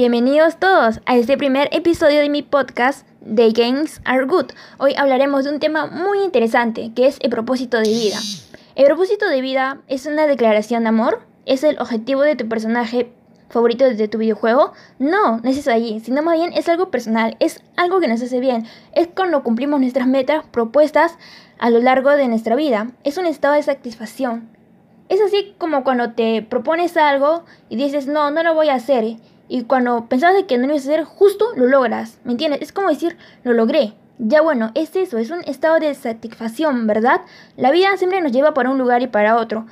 Bienvenidos todos a este primer episodio de mi podcast The Games Are Good. Hoy hablaremos de un tema muy interesante que es el propósito de vida. El propósito de vida es una declaración de amor, es el objetivo de tu personaje favorito de tu videojuego. No, no es allí, sino más bien es algo personal, es algo que nos hace bien, es cuando cumplimos nuestras metas propuestas a lo largo de nuestra vida. Es un estado de satisfacción. Es así como cuando te propones algo y dices, no, no lo voy a hacer y cuando pensabas que no lo ibas a hacer, justo lo logras. ¿Me entiendes? Es como decir, lo logré. Ya bueno, es eso, es un estado de satisfacción, ¿verdad? La vida siempre nos lleva para un lugar y para otro,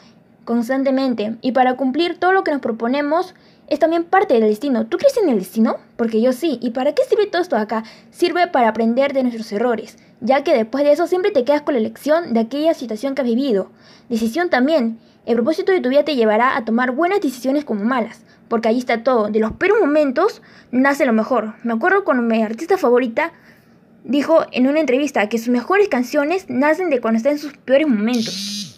constantemente. Y para cumplir todo lo que nos proponemos, es también parte del destino. ¿Tú crees en el destino? Porque yo sí. ¿Y para qué sirve todo esto acá? Sirve para aprender de nuestros errores, ya que después de eso siempre te quedas con la lección de aquella situación que has vivido. Decisión también. El propósito de tu vida te llevará a tomar buenas decisiones como malas porque ahí está todo. De los peores momentos nace lo mejor. Me acuerdo cuando mi artista favorita dijo en una entrevista que sus mejores canciones nacen de cuando está en sus peores momentos.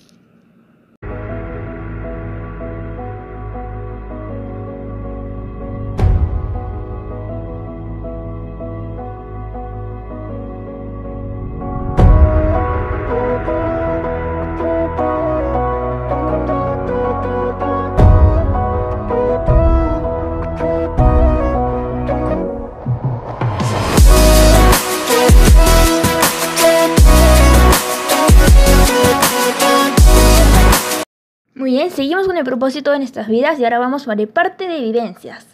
Bien, seguimos con el propósito de nuestras vidas y ahora vamos ver parte de vivencias.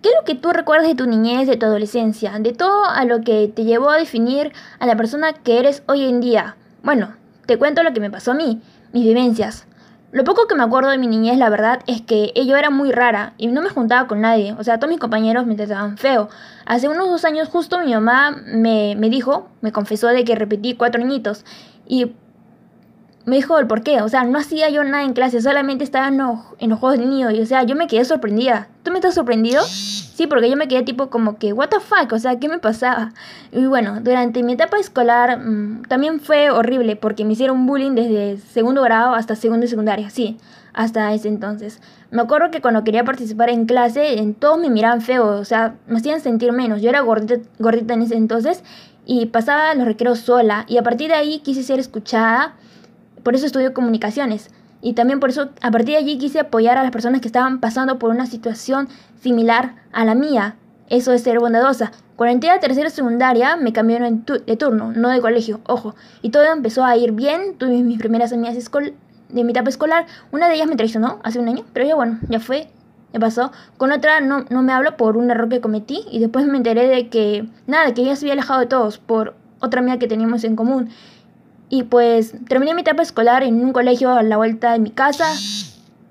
¿Qué es lo que tú recuerdas de tu niñez, de tu adolescencia, de todo a lo que te llevó a definir a la persona que eres hoy en día? Bueno, te cuento lo que me pasó a mí, mis vivencias. Lo poco que me acuerdo de mi niñez, la verdad, es que yo era muy rara y no me juntaba con nadie. O sea, todos mis compañeros me trataban feo. Hace unos dos años justo mi mamá me, me dijo, me confesó de que repetí cuatro añitos. Y me dijo el por qué. O sea, no hacía yo nada en clase, solamente estaba en los, en los juegos de niño. Y o sea, yo me quedé sorprendida. ¿Tú me estás sorprendido? Sí, porque yo me quedé tipo como que, ¿What the fuck? O sea, ¿qué me pasaba? Y bueno, durante mi etapa escolar mmm, también fue horrible porque me hicieron bullying desde segundo grado hasta segundo y secundaria. Sí, hasta ese entonces. Me acuerdo que cuando quería participar en clase, en todos me miraban feo, o sea, me hacían sentir menos. Yo era gordita, gordita en ese entonces y pasaba los recreos sola. Y a partir de ahí quise ser escuchada por eso estudio comunicaciones. Y también por eso, a partir de allí, quise apoyar a las personas que estaban pasando por una situación similar a la mía. Eso es ser bondadosa. Cuando entré tercera secundaria, me cambiaron de turno, no de colegio, ojo. Y todo empezó a ir bien. Tuve mis primeras amigas de mi etapa escolar. Una de ellas me traicionó hace un año, pero ya bueno, ya fue, ya pasó. Con otra no, no me hablo por un error que cometí. Y después me enteré de que, nada, que ella se había alejado de todos por otra amiga que teníamos en común. Y pues terminé mi etapa escolar en un colegio a la vuelta de mi casa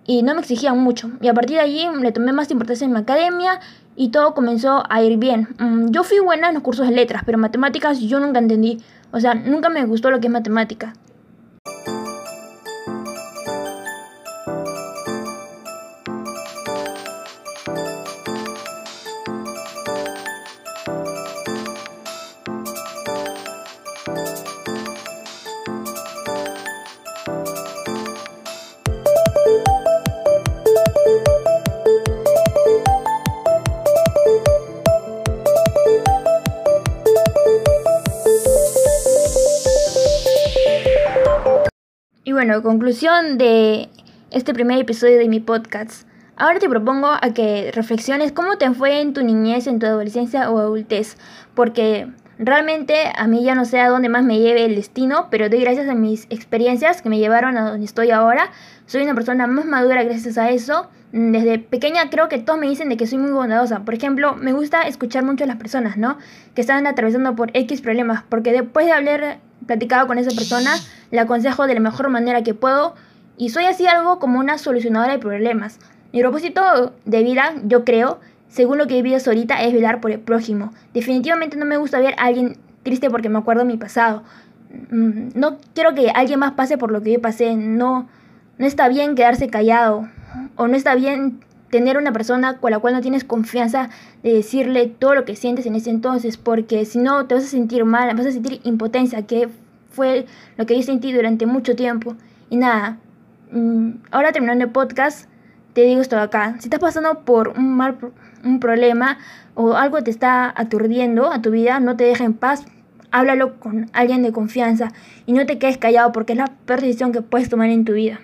y no me exigían mucho. Y a partir de allí le tomé más importancia en mi academia y todo comenzó a ir bien. Mm, yo fui buena en los cursos de letras, pero matemáticas yo nunca entendí. O sea, nunca me gustó lo que es matemática. Bueno, conclusión de este primer episodio de mi podcast. Ahora te propongo a que reflexiones cómo te fue en tu niñez, en tu adolescencia o adultez, porque realmente a mí ya no sé a dónde más me lleve el destino, pero doy gracias a mis experiencias que me llevaron a donde estoy ahora. Soy una persona más madura gracias a eso. Desde pequeña creo que todos me dicen de que soy muy bondadosa. Por ejemplo, me gusta escuchar mucho a las personas, ¿no? Que están atravesando por X problemas, porque después de haber platicado con esa persona, le aconsejo de la mejor manera que puedo y soy así algo como una solucionadora de problemas. Mi propósito de vida, yo creo, según lo que he vivido ahorita, es velar por el prójimo. Definitivamente no me gusta ver a alguien triste porque me acuerdo de mi pasado. Mm, no quiero que alguien más pase por lo que yo pasé. No, no está bien quedarse callado. O no está bien tener una persona con la cual no tienes confianza de decirle todo lo que sientes en ese entonces, porque si no te vas a sentir mal, vas a sentir impotencia, que fue lo que yo sentí durante mucho tiempo. Y nada, mm, ahora terminando el podcast, te digo esto acá. Si estás pasando por un mal un problema o algo te está aturdiendo a tu vida, no te deja en paz, háblalo con alguien de confianza y no te quedes callado porque es la peor decisión que puedes tomar en tu vida.